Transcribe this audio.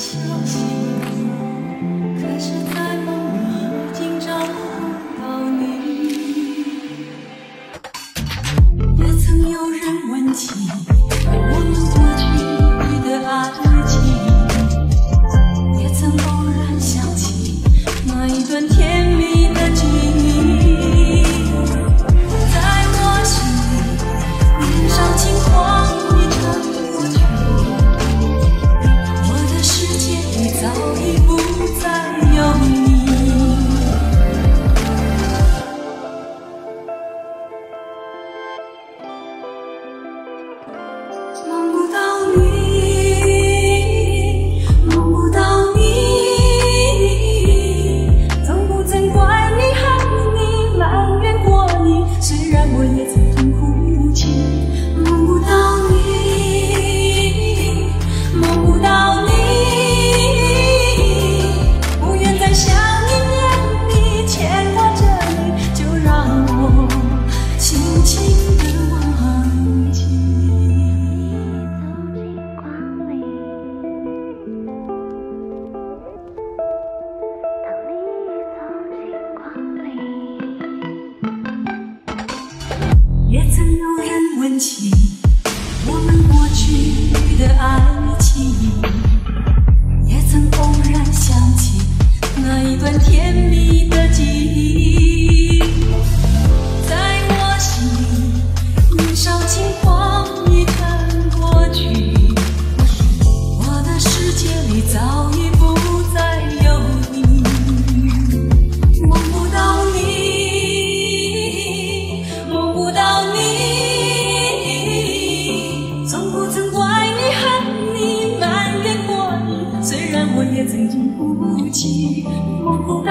相信我们过去的爱情也曾偶然想起那一段甜蜜的 Một